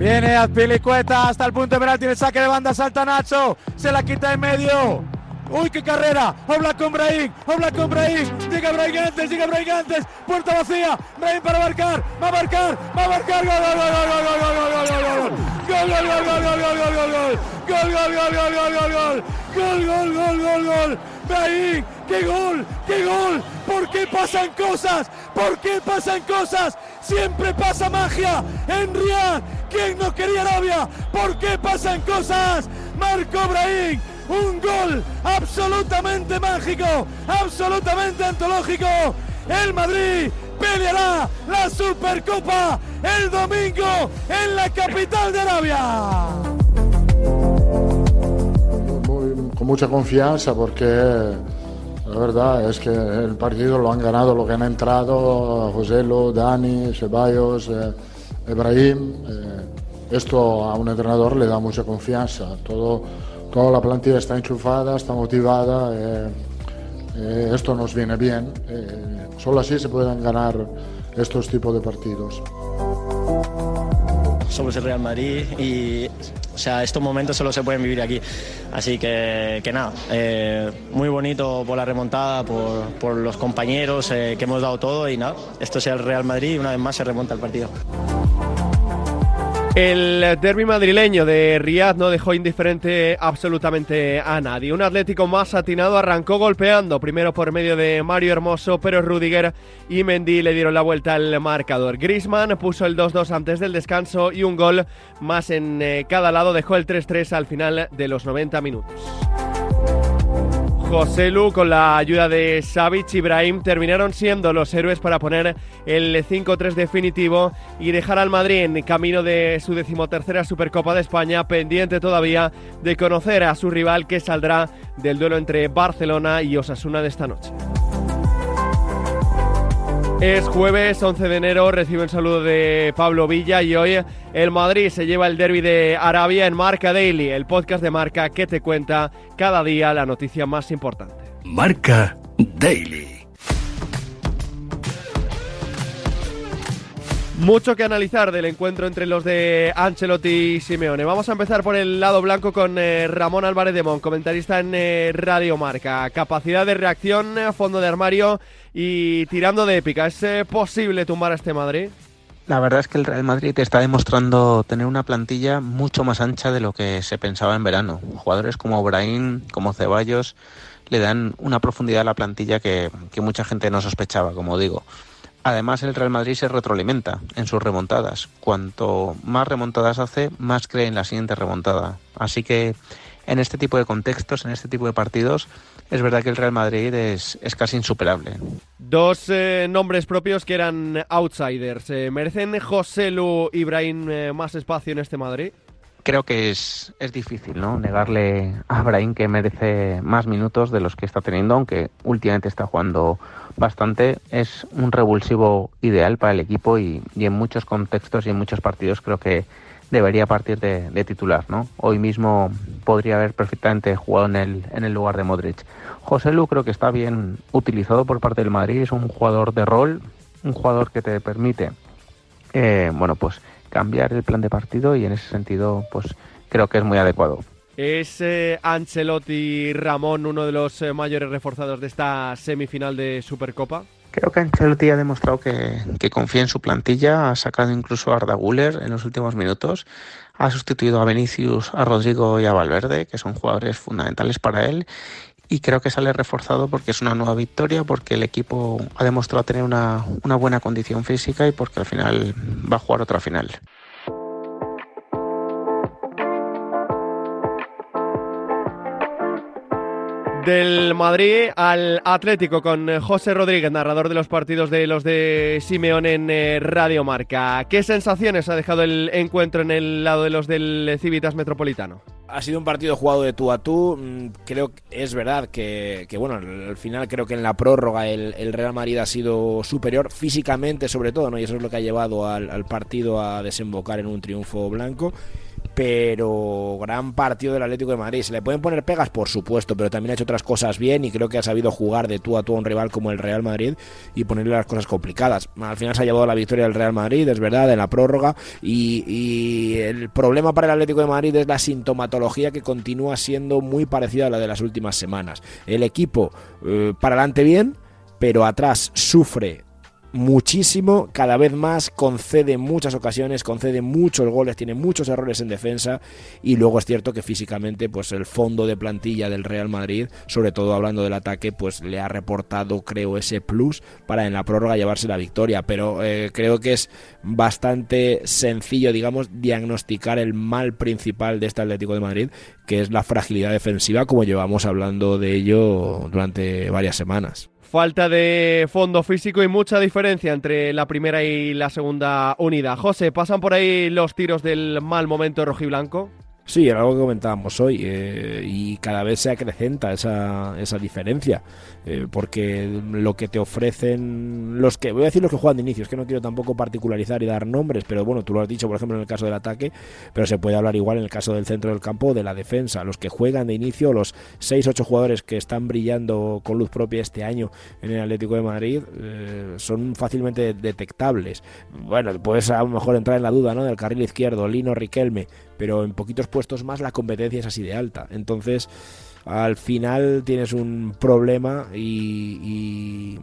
Viene Azpilicueta hasta el punto de penalti. El saque de banda salta Nacho. Se la quita en medio. ¡Uy, qué carrera! Habla con Brahim, habla con Brahim. Llega Brahim antes, llega Brahim antes. Puerta vacía. Brahim para marcar, va a marcar, va a marcar. Gol, gol, gol, gol, gol, gol, gol, gol, gol, gol. Gol, gol, gol, gol, gol, gol, gol, gol. Gol, gol, gol, gol, gol, gol. Brahim, qué gol, qué gol. ¿Por qué pasan cosas? ¿Por qué pasan cosas? Siempre pasa magia en Riyadh. ¿Quién no quería Arabia? ¿Por qué pasan cosas? Marco Brahim un gol absolutamente mágico, absolutamente antológico. El Madrid peleará la Supercopa el domingo en la capital de Arabia. con mucha confianza porque la verdad es que el partido lo han ganado, lo que han entrado, José Lo, Dani, Ceballos, eh, Ibrahim. Eh, esto a un entrenador le da mucha confianza. Todo toda la plantilla está enchufada, está motivada. Eh, eh, esto nos viene bien. Eh, solo así se pueden ganar estos tipos de partidos. Somos el Real Madrid y o sea, estos momentos solo se pueden vivir aquí. Así que, que nada, muy bonito por la remontada, por, por los compañeros que hemos dado todo y nada, esto es el Real Madrid y una vez más se remonta el partido. El derby madrileño de Riyadh no dejó indiferente absolutamente a nadie. Un Atlético más atinado arrancó golpeando, primero por medio de Mario Hermoso, pero Rudiger y Mendy le dieron la vuelta al marcador. Grisman puso el 2-2 antes del descanso y un gol más en eh, cada lado dejó el 3-3 al final de los 90 minutos. José Lu, con la ayuda de Savic y Ibrahim, terminaron siendo los héroes para poner el 5-3 definitivo y dejar al Madrid en camino de su decimotercera Supercopa de España, pendiente todavía de conocer a su rival que saldrá del duelo entre Barcelona y Osasuna de esta noche. Es jueves 11 de enero, recibe un saludo de Pablo Villa y hoy el Madrid se lleva el derby de Arabia en Marca Daily, el podcast de Marca que te cuenta cada día la noticia más importante. Marca Daily. Mucho que analizar del encuentro entre los de Ancelotti y Simeone. Vamos a empezar por el lado blanco con eh, Ramón Álvarez de Mon, comentarista en eh, Radio Marca. Capacidad de reacción, fondo de armario y tirando de épica. ¿Es eh, posible tumbar a este Madrid? La verdad es que el Real Madrid está demostrando tener una plantilla mucho más ancha de lo que se pensaba en verano. Jugadores como Brahim, como Ceballos, le dan una profundidad a la plantilla que mucha gente no sospechaba, como digo. Además, el Real Madrid se retroalimenta en sus remontadas. Cuanto más remontadas hace, más cree en la siguiente remontada. Así que en este tipo de contextos, en este tipo de partidos, es verdad que el Real Madrid es, casi insuperable. Dos eh, nombres propios que eran outsiders. Eh, ¿Merecen José Lu y Ibrahim eh, más espacio en este Madrid? Creo que es, es difícil ¿no? negarle a Brahim que merece más minutos de los que está teniendo, aunque últimamente está jugando bastante. Es un revulsivo ideal para el equipo y, en muchos contextos y en muchos partidos creo que debería partir de, titular. ¿no? Hoy mismo podría haber perfectamente jugado en el, en el lugar de Modric. José Lu creo que está bien utilizado por parte del Madrid, es un jugador de rol, un jugador que te permite eh, bueno pues cambiar el plan de partido y en ese sentido pues creo que es muy adecuado. ¿Es eh, Ancelotti Ramón uno de los eh, mayores reforzados de esta semifinal de Supercopa? Creo que Ancelotti ha demostrado que, confía en su plantilla, ha sacado incluso a Arda Guller en los últimos minutos, ha sustituido a Vinicius, a Rodrigo y a Valverde, que son jugadores fundamentales para él, y creo que sale reforzado porque es una nueva victoria, porque el equipo ha demostrado tener una, una buena condición física y porque al final va a jugar otra final. Del Madrid al Atlético con eh, José Rodríguez, narrador de los partidos de los de Simeón en eh, Radio Marca. ¿Qué sensaciones ha dejado el encuentro en el lado de los del Civitas Metropolitano? Ha sido un partido jugado de tú a tú. Mm, creo que es verdad que, bueno, al final creo que en la prórroga el, Real Madrid ha sido superior físicamente, sobre todo, ¿no? Y eso es lo que ha llevado al partido a desembocar en un triunfo blanco pero gran partido del Atlético de Madrid. ¿Se le pueden poner pegas? Por supuesto, pero también ha hecho otras cosas bien y creo que ha sabido jugar de tú a tú a un rival como el Real Madrid y ponerle las cosas complicadas. Al final se ha llevado la victoria del Real Madrid, es verdad, en la prórroga y, el problema para el Atlético de Madrid es la sintomatología que continúa siendo muy parecida a la de las últimas semanas. El equipo eh, para adelante bien, pero atrás sufre muchísimo, cada vez más, concede muchas ocasiones, concede muchos goles, tiene muchos errores en defensa y luego es cierto que físicamente pues el fondo de plantilla del Real Madrid, sobre todo hablando del ataque, pues le ha reportado creo ese plus para en la prórroga llevarse la victoria, pero eh, creo que es bastante sencillo, digamos, diagnosticar el mal principal de este Atlético de Madrid, que es la fragilidad defensiva, como llevamos hablando de ello durante varias semanas. Falta de fondo físico y mucha diferencia entre la primera y la segunda unidad. José, ¿pasan por ahí los tiros del mal momento rojiblanco? Sí, era algo que comentábamos hoy eh, y cada vez se acrecenta esa, esa diferencia eh, porque lo que te ofrecen los que voy a decir los que juegan de inicio es que no quiero tampoco particularizar y dar nombres pero bueno tú lo has dicho por ejemplo en el caso del ataque pero se puede hablar igual en el caso del centro del campo de la defensa los que juegan de inicio los 6-8 jugadores que están brillando con luz propia este año en el Atlético de Madrid eh, son fácilmente detectables bueno puedes a lo mejor entrar en la duda ¿no? del carril izquierdo Lino Riquelme pero en poquitos puestos más la competencia es así de alta entonces al final tienes un problema y,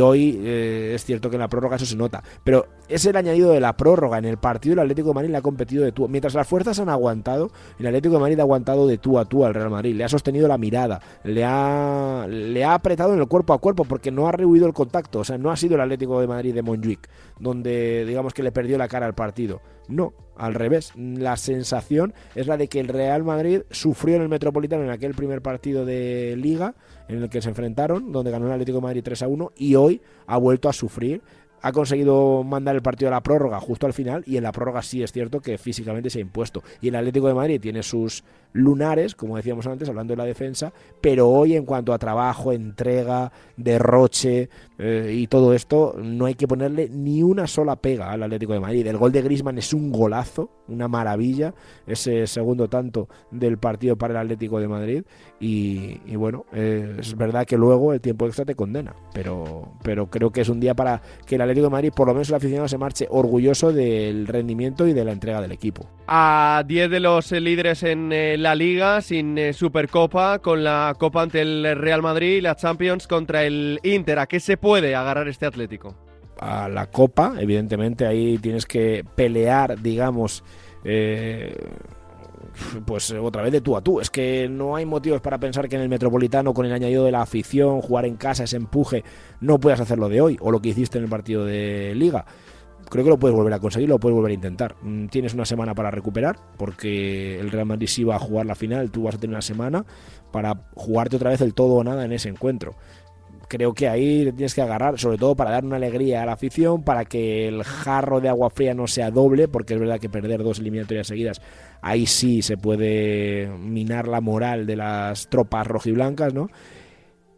hoy eh, es cierto que en la prórroga eso se nota. Pero es el añadido de la prórroga. En el partido el Atlético de Madrid le ha competido de tú. Mientras las fuerzas han aguantado, el Atlético de Madrid ha aguantado de tú a tú al Real Madrid. Le ha sostenido la mirada, le ha, le ha apretado en el cuerpo a cuerpo porque no ha rehuido el contacto. O sea, no ha sido el Atlético de Madrid de Montjuic, donde digamos que le perdió la cara al partido. No, al revés. La sensación es la de que el Real Madrid sufrió en el Metropolitano en aquel primer partido de Liga en el que se enfrentaron, donde ganó el Atlético de Madrid 3 a 1, y hoy ha vuelto a sufrir ha conseguido mandar el partido a la prórroga justo al final y en la prórroga sí es cierto que físicamente se ha impuesto. Y el Atlético de Madrid tiene sus lunares, como decíamos antes, hablando de la defensa, pero hoy en cuanto a trabajo, entrega, derroche eh, y todo esto, no hay que ponerle ni una sola pega al Atlético de Madrid. El gol de Grisman es un golazo, una maravilla, ese segundo tanto del partido para el Atlético de Madrid y, bueno, eh, es verdad que luego el tiempo extra te condena, pero, pero creo que es un día para que el Atlético de Madrid, por lo menos el aficionado, se marche orgulloso del rendimiento y de la entrega del equipo. A 10 de los líderes en el la Liga sin eh, Supercopa, con la Copa ante el Real Madrid y la Champions contra el Inter. ¿A qué se puede agarrar este Atlético? A la Copa, evidentemente, ahí tienes que pelear, digamos. Eh, pues otra vez de tú a tú. Es que no hay motivos para pensar que en el Metropolitano, con el añadido de la afición, jugar en casa, ese empuje, no puedas hacerlo de hoy o lo que hiciste en el partido de Liga creo que lo puedes volver a conseguir, lo puedes volver a intentar. Mm, tienes una semana para recuperar, porque el Real Madrid sí va a jugar la final, tú vas a tener una semana para jugarte otra vez el todo o nada en ese encuentro. Creo que ahí tienes que agarrar, sobre todo para dar una alegría a la afición, para que el jarro de agua fría no sea doble, porque es verdad que perder dos eliminatorias seguidas, ahí sí se puede minar la moral de las tropas rojiblancas, ¿no?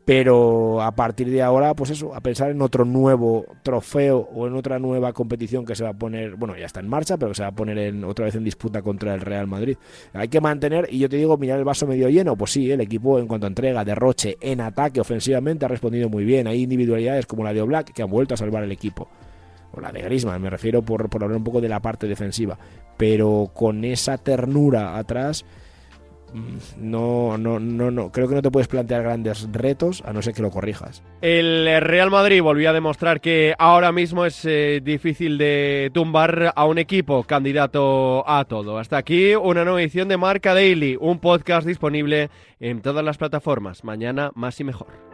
Pero a partir de ahora, pues eso, a pensar en otro nuevo trofeo o en otra nueva competición que se va a poner, bueno, ya está en marcha, pero que se va a poner en, otra vez en disputa contra el Real Madrid. Hay que mantener, y yo te digo, mirar el vaso medio lleno, pues sí, el equipo en cuanto a entrega, derroche, en ataque, ofensivamente, ha respondido muy bien. Hay individualidades como la de Oblak que han vuelto a salvar el equipo. O la de Griezmann, me refiero por, por hablar un poco de la parte defensiva. Pero con esa ternura atrás no, no, no, no, creo que no te puedes plantear grandes retos a no ser que lo corrijas. El Real Madrid volvió a demostrar que ahora mismo es eh, difícil de tumbar a un equipo candidato a todo. Hasta aquí una nueva edición de Marca Daily, un podcast disponible en todas las plataformas. Mañana más y mejor.